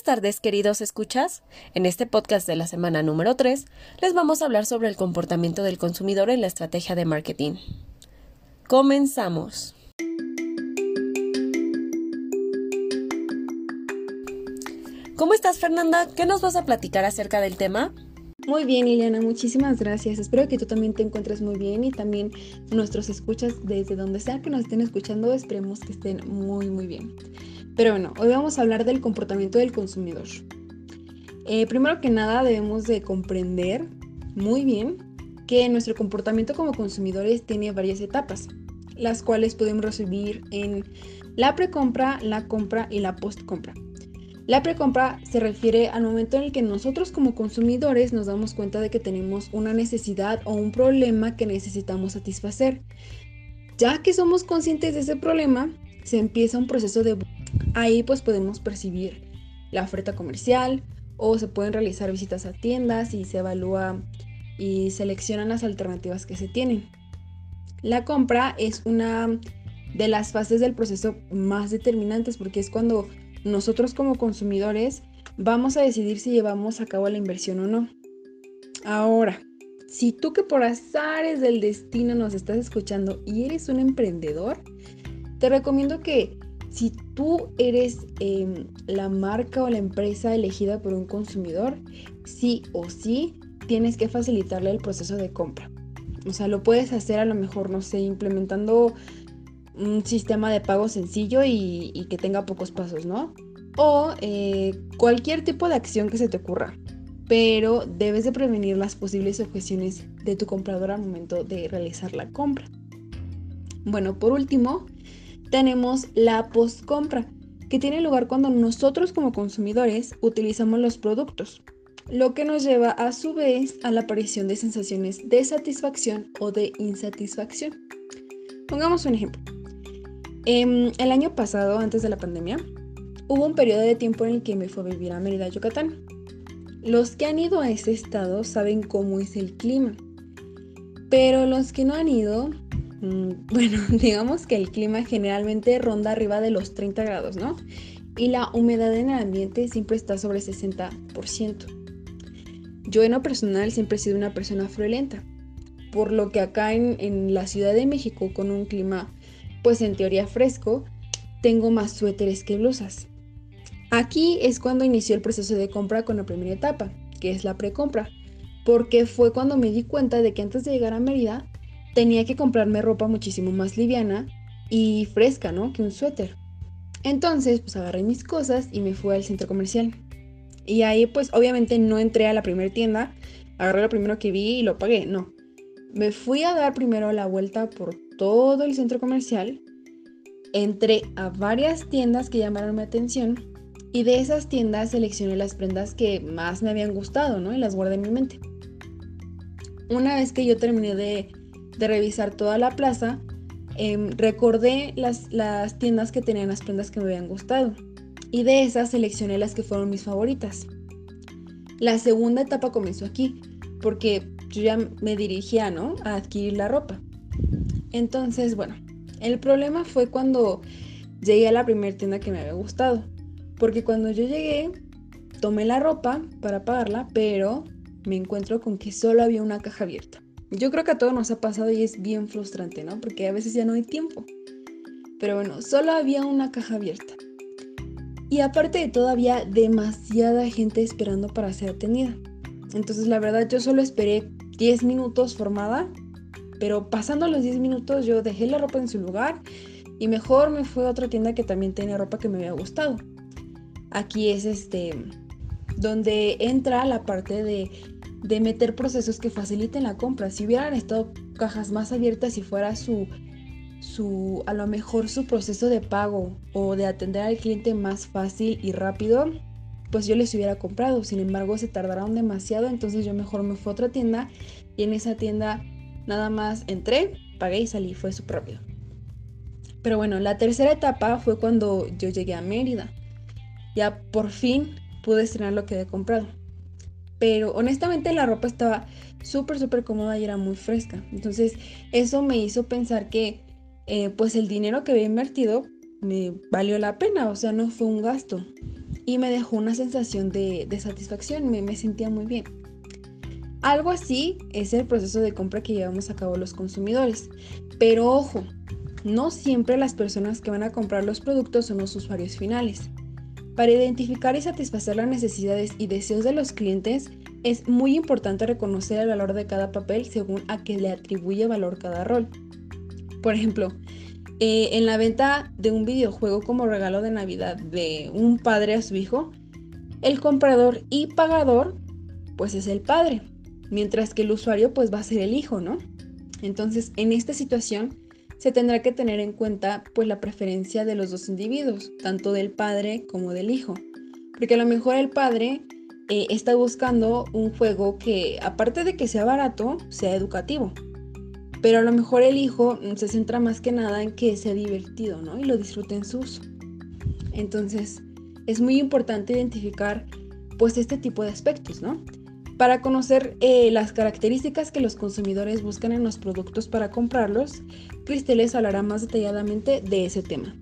Buenas tardes, queridos escuchas. En este podcast de la semana número 3 les vamos a hablar sobre el comportamiento del consumidor en la estrategia de marketing. Comenzamos. ¿Cómo estás, Fernanda? ¿Qué nos vas a platicar acerca del tema? Muy bien, Liliana, muchísimas gracias. Espero que tú también te encuentres muy bien y también nuestros escuchas desde donde sea que nos estén escuchando, esperemos que estén muy, muy bien. Pero bueno, hoy vamos a hablar del comportamiento del consumidor. Eh, primero que nada debemos de comprender muy bien que nuestro comportamiento como consumidores tiene varias etapas, las cuales podemos recibir en la precompra, la compra y la postcompra. La precompra se refiere al momento en el que nosotros como consumidores nos damos cuenta de que tenemos una necesidad o un problema que necesitamos satisfacer. Ya que somos conscientes de ese problema, se empieza un proceso de Ahí pues podemos percibir la oferta comercial o se pueden realizar visitas a tiendas y se evalúa y seleccionan las alternativas que se tienen. La compra es una de las fases del proceso más determinantes porque es cuando nosotros como consumidores vamos a decidir si llevamos a cabo la inversión o no. Ahora, si tú que por azares del destino nos estás escuchando y eres un emprendedor, te recomiendo que si tú eres em, la marca o la empresa elegida por un consumidor, sí o sí tienes que facilitarle el proceso de compra. O sea, lo puedes hacer a lo mejor, no sé, implementando un sistema de pago sencillo y, que tenga pocos pasos, ¿no? O eh, cualquier tipo de acción que se te ocurra. Pero debes de prevenir las posibles objeciones de tu comprador al momento de realizar la compra. Bueno, por último, tenemos la postcompra, que tiene lugar cuando nosotros como consumidores utilizamos los productos, lo que nos lleva a su vez a la aparición de sensaciones de satisfacción o de insatisfacción. Pongamos un ejemplo. Em, el año pasado, antes de la pandemia, hubo un periodo de tiempo en el que me fue a vivir a Mérida, Yucatán. Los que han ido a ese estado saben cómo es el clima, pero los que no han ido bueno, digamos que el clima generalmente ronda arriba de los 30 grados, ¿no? Y la humedad en el ambiente siempre está sobre 60%. Yo en lo personal siempre he sido una persona friolenta, por lo que acá en, en la Ciudad de México, con un clima pues en teoría fresco, tengo más suéteres que blusas. Aquí es cuando inició el proceso de compra con la primera etapa, que es la precompra, porque fue cuando me di cuenta de que antes de llegar a Mérida tenía que comprarme ropa muchísimo más liviana y fresca, ¿no? Que un suéter. Entonces, pues agarré mis cosas y me fui al centro comercial. Y ahí, pues obviamente no entré a la primera tienda, agarré lo primero que vi y lo pagué, no. Me fui a dar primero la vuelta por todo el centro comercial, entré a varias tiendas que llamaron mi atención y de esas tiendas seleccioné las prendas que más me habían gustado, ¿no? Y las guardé en mi mente. Una vez que yo terminé de de revisar toda la plaza, em, recordé las, las tiendas que tenían las prendas que me habían gustado y de esas seleccioné las que fueron mis favoritas. La segunda etapa comenzó aquí, porque yo ya me dirigía, ¿no? A adquirir la ropa. Entonces, bueno, el problema fue cuando llegué a la primera tienda que me había gustado, porque cuando yo llegué, tomé la ropa para pagarla, pero me encuentro con que solo había una caja abierta. Yo creo que a todos nos ha pasado y es bien frustrante, ¿no? Porque a veces ya no hay tiempo. Pero bueno, solo había una caja abierta. Y aparte de todo, había demasiada gente esperando para ser atendida. Entonces, la verdad, yo solo esperé 10 minutos formada, pero pasando los 10 minutos yo dejé la ropa en su lugar y mejor me fui a otra tienda que también tenía ropa que me había gustado. Aquí es este donde entra la parte de de meter procesos que faciliten la compra. Si hubieran estado cajas más abiertas y fuera su, su, a lo mejor su proceso de pago o de atender al cliente más fácil y rápido, pues yo les hubiera comprado. Sin embargo, se tardaron demasiado, entonces yo mejor me fui a otra tienda y en esa tienda nada más entré, pagué y salí. Fue súper rápido. Pero bueno, la tercera etapa fue cuando yo llegué a Mérida. Ya por fin pude estrenar lo que había comprado pero honestamente la ropa estaba súper, súper cómoda y era muy fresca. Entonces eso me hizo pensar que eh, pues el dinero que había invertido me valió la pena, o sea, no fue un gasto. y me dejó una sensación de, satisfacción, me, me sentía muy bien. Algo así es el proceso de compra que llevamos a cabo los consumidores. Pero ojo, no siempre las personas que van a comprar los productos son los usuarios finales. Para identificar y satisfacer las necesidades y deseos de los clientes, es muy importante reconocer el valor de cada papel según a qué le atribuye valor cada rol. Por ejemplo, eh, en la venta de un videojuego como regalo de Navidad de un padre a su hijo, el comprador y pagador pues es el padre, mientras que el usuario pues va a ser el hijo, ¿no? Entonces, en esta situación se tendrá que tener en cuenta pues la preferencia de los dos individuos, tanto del padre como del hijo, porque a lo mejor el padre eh, está buscando un juego que aparte de que sea barato, sea educativo, pero a lo mejor el hijo se centra más que nada en que sea divertido, ¿no? Y lo disfrute en su uso. Entonces, es muy importante identificar pues este tipo de aspectos, ¿no? Para conocer eh, las características que los consumidores buscan en los productos para comprarlos, Cristel les hablará más detalladamente de ese tema.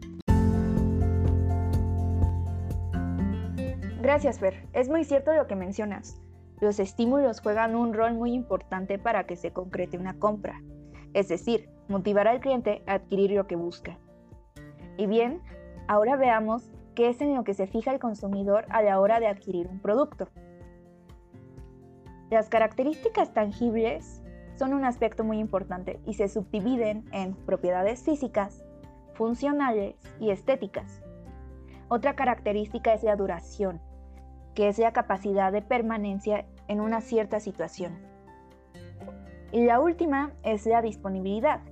Gracias, Fer. Es muy cierto lo que mencionas. Los estímulos juegan un rol muy importante para que se concrete una compra es decir, motivar al cliente a adquirir lo que busca. Y bien, ahora veamos qué es en lo que se fija el consumidor a la hora de adquirir un producto. Las características tangibles son un aspecto muy importante y se subdividen en propiedades físicas, funcionales y estéticas. Otra característica es la duración, que es la capacidad de permanencia en una cierta situación. Y la última es la disponibilidad,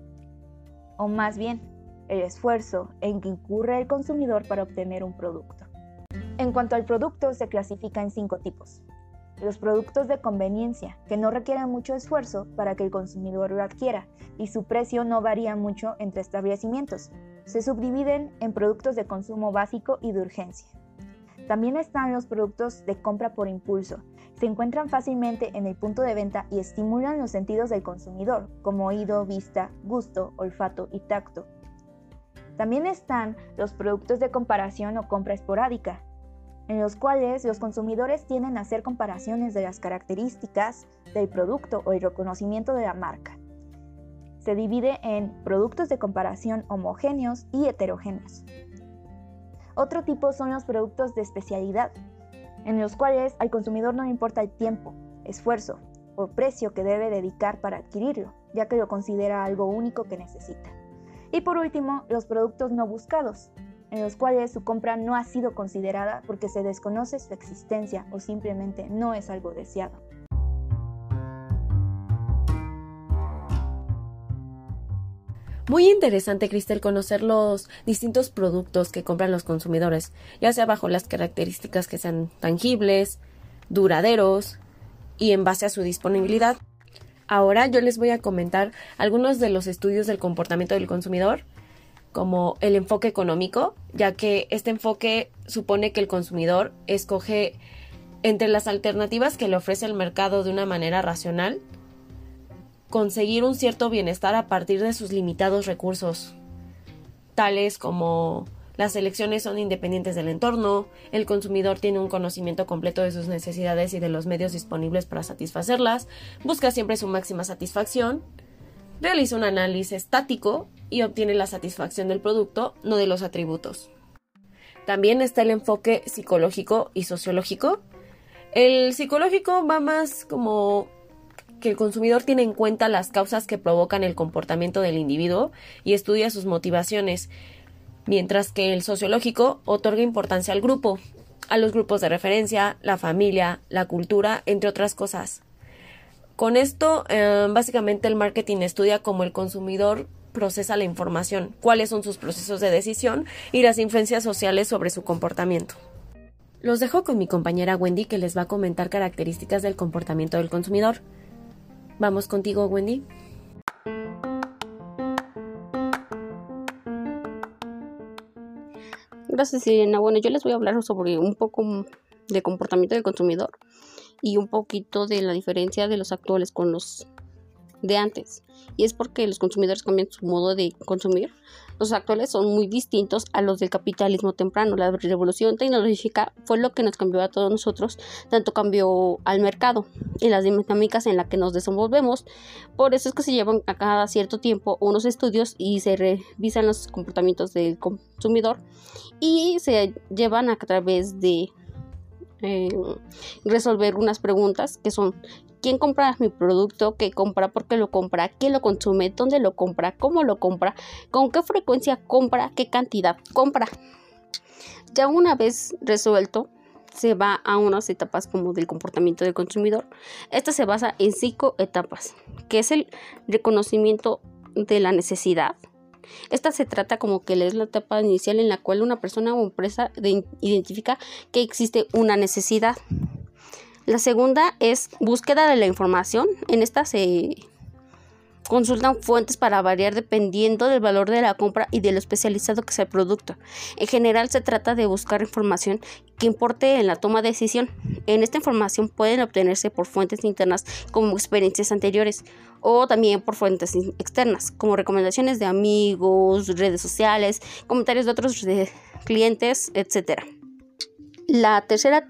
o más bien el esfuerzo en que incurre el consumidor para obtener un producto. En cuanto al producto, se clasifica en cinco tipos. Los productos de conveniencia, que no requieren mucho esfuerzo para que el consumidor lo adquiera y su precio no varía mucho entre establecimientos. Se subdividen en productos de consumo básico y de urgencia. También están los productos de compra por impulso, se encuentran fácilmente en el punto de venta y estimulan los sentidos del consumidor, como oído, vista, gusto, olfato y tacto. También están los productos de comparación o compra esporádica, en los cuales los consumidores tienden a hacer comparaciones de las características del producto o el reconocimiento de la marca. Se divide en productos de comparación homogéneos y heterogéneos. Otro tipo son los productos de especialidad, en los cuales al consumidor no le importa el tiempo, esfuerzo o precio que debe dedicar para adquirirlo, ya que lo considera algo único que necesita. Y por último, los productos no buscados, en los cuales su compra no ha sido considerada porque se desconoce su existencia o simplemente no es algo deseado. Muy interesante, Cristel, conocer los distintos productos que compran los consumidores, ya sea bajo las características que sean tangibles, duraderos y en base a su disponibilidad. Ahora yo les voy a comentar algunos de los estudios del comportamiento del consumidor, como el enfoque económico, ya que este enfoque supone que el consumidor escoge entre las alternativas que le ofrece el mercado de una manera racional conseguir un cierto bienestar a partir de sus limitados recursos, tales como las elecciones son independientes del entorno, el consumidor tiene un conocimiento completo de sus necesidades y de los medios disponibles para satisfacerlas, busca siempre su máxima satisfacción, realiza un análisis estático y obtiene la satisfacción del producto, no de los atributos. También está el enfoque psicológico y sociológico. El psicológico va más como que el consumidor tiene en cuenta las causas que provocan el comportamiento del individuo y estudia sus motivaciones, mientras que el sociológico otorga importancia al grupo, a los grupos de referencia, la familia, la cultura, entre otras cosas. Con esto, eh, básicamente el marketing estudia cómo el consumidor procesa la información, cuáles son sus procesos de decisión y las influencias sociales sobre su comportamiento. Los dejo con mi compañera Wendy que les va a comentar características del comportamiento del consumidor. Vamos contigo, Wendy. Gracias, Elena. Bueno, yo les voy a hablar sobre un poco de comportamiento del consumidor y un poquito de la diferencia de los actuales con los de antes. Y es porque los consumidores cambian su modo de consumir Los actuales son muy distintos a los del capitalismo temprano. La revolución tecnológica fue lo que nos cambió a todos nosotros, tanto cambió al mercado y las dinámicas en las que nos desenvolvemos. Por eso es que se llevan a cada cierto tiempo unos estudios y se revisan los comportamientos del consumidor y se llevan a través de eh, resolver unas preguntas que son quién compra mi producto, qué compra, por qué lo compra, quién lo consume, dónde lo compra, cómo lo compra, con qué frecuencia compra, qué cantidad compra. Ya una vez resuelto, se va a unas etapas como del comportamiento del consumidor. Esta se basa en cinco etapas, que es el reconocimiento de la necesidad. Esta se trata como que es la etapa inicial en la cual una persona o empresa identifica que existe una necesidad. La segunda es búsqueda de la información. En esta se consultan fuentes para variar dependiendo del valor de la compra y de lo especializado que sea el producto. En general se trata de buscar información que importe en la toma de decisión. En esta información pueden obtenerse por fuentes internas como experiencias anteriores o también por fuentes externas como recomendaciones de amigos, redes sociales, comentarios de otros clientes, etc. La tercera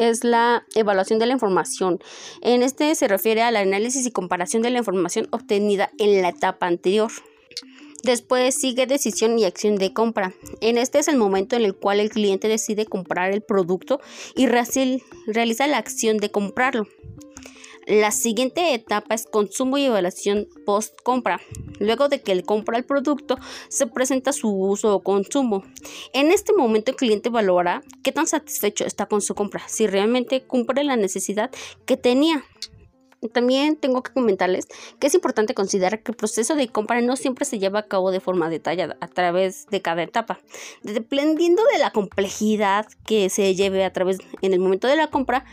es la evaluación de la información. En este se refiere al análisis y comparación de la información obtenida en la etapa anterior. Después sigue decisión y acción de compra. En este es el momento en el cual el cliente decide comprar el producto y realiza la acción de comprarlo. La siguiente etapa es consumo y evaluación post compra. Luego de que él compra el producto, se presenta su uso o consumo. En este momento el cliente valora qué tan satisfecho está con su compra, si realmente cumple la necesidad que tenía. También tengo que comentarles que es importante considerar que el proceso de compra no siempre se lleva a cabo de forma detallada a través de cada etapa. Dependiendo de la complejidad que se lleve a través en el momento de la compra,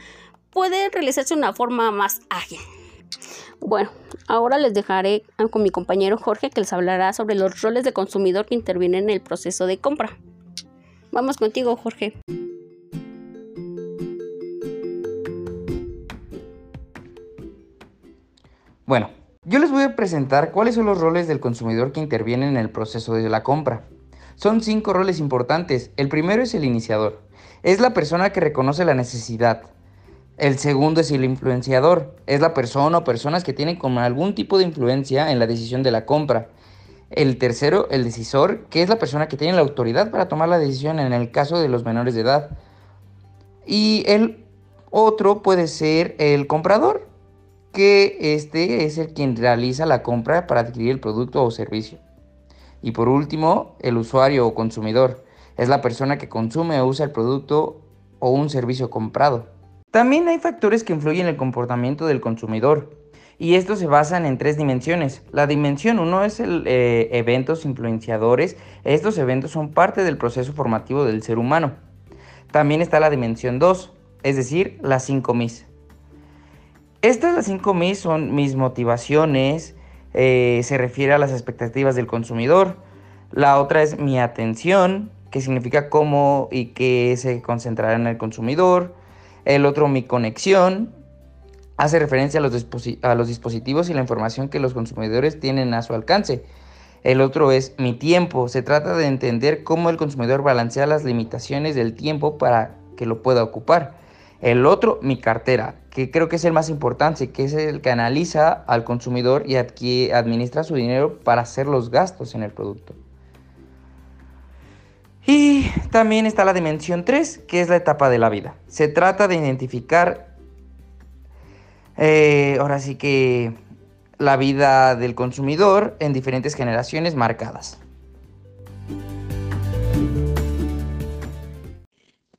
puede realizarse de una forma más ágil. Bueno, ahora les dejaré con mi compañero Jorge que les hablará sobre los roles de consumidor que intervienen en el proceso de compra. Vamos contigo, Jorge. Bueno, yo les voy a presentar cuáles son los roles del consumidor que intervienen en el proceso de la compra. Son cinco roles importantes. El primero es el iniciador. Es la persona que reconoce la necesidad, el segundo es el influenciador. Es la persona o personas que tienen algún tipo de influencia en la decisión de la compra. El tercero, el decisor, que es la persona que tiene la autoridad para tomar la decisión en el caso de los menores de edad. Y el otro puede ser el comprador, que este es el quien realiza la compra para adquirir el producto o servicio. Y por último, el usuario o consumidor. Es la persona que consume o usa el producto o un servicio comprado. También hay factores que influyen en el comportamiento del consumidor y estos se basan en tres dimensiones. La dimensión 1 es el eh, eventos influenciadores. Estos eventos son parte del proceso formativo del ser humano. También está la dimensión 2, es decir, las 5 mis. Estas las 5 mis son mis motivaciones, eh, se refiere a las expectativas del consumidor. La otra es mi atención, que significa cómo y qué se concentrará en el consumidor. El otro, mi conexión, hace referencia a los, dispositivos y la información que los consumidores tienen a su alcance. El otro es mi tiempo. Se trata de entender cómo el consumidor balancea las limitaciones del tiempo para que lo pueda ocupar. El otro, mi cartera, que creo que es el más importante, que es el que analiza al consumidor y administra su dinero para hacer los gastos en el producto. Y también está la dimensión 3, que es la etapa de la vida. Se trata de identificar, eh, ahora sí que, la vida del consumidor en diferentes generaciones marcadas.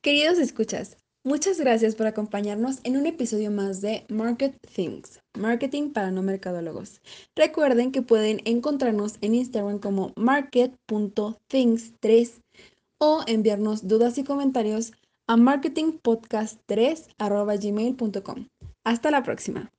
Queridos escuchas, muchas gracias por acompañarnos en un episodio más de Market Things, marketing para no mercadólogos. Recuerden que pueden encontrarnos en Instagram como market.things3 o enviarnos dudas y comentarios a marketingpodcast3.gmail.com. Hasta la próxima.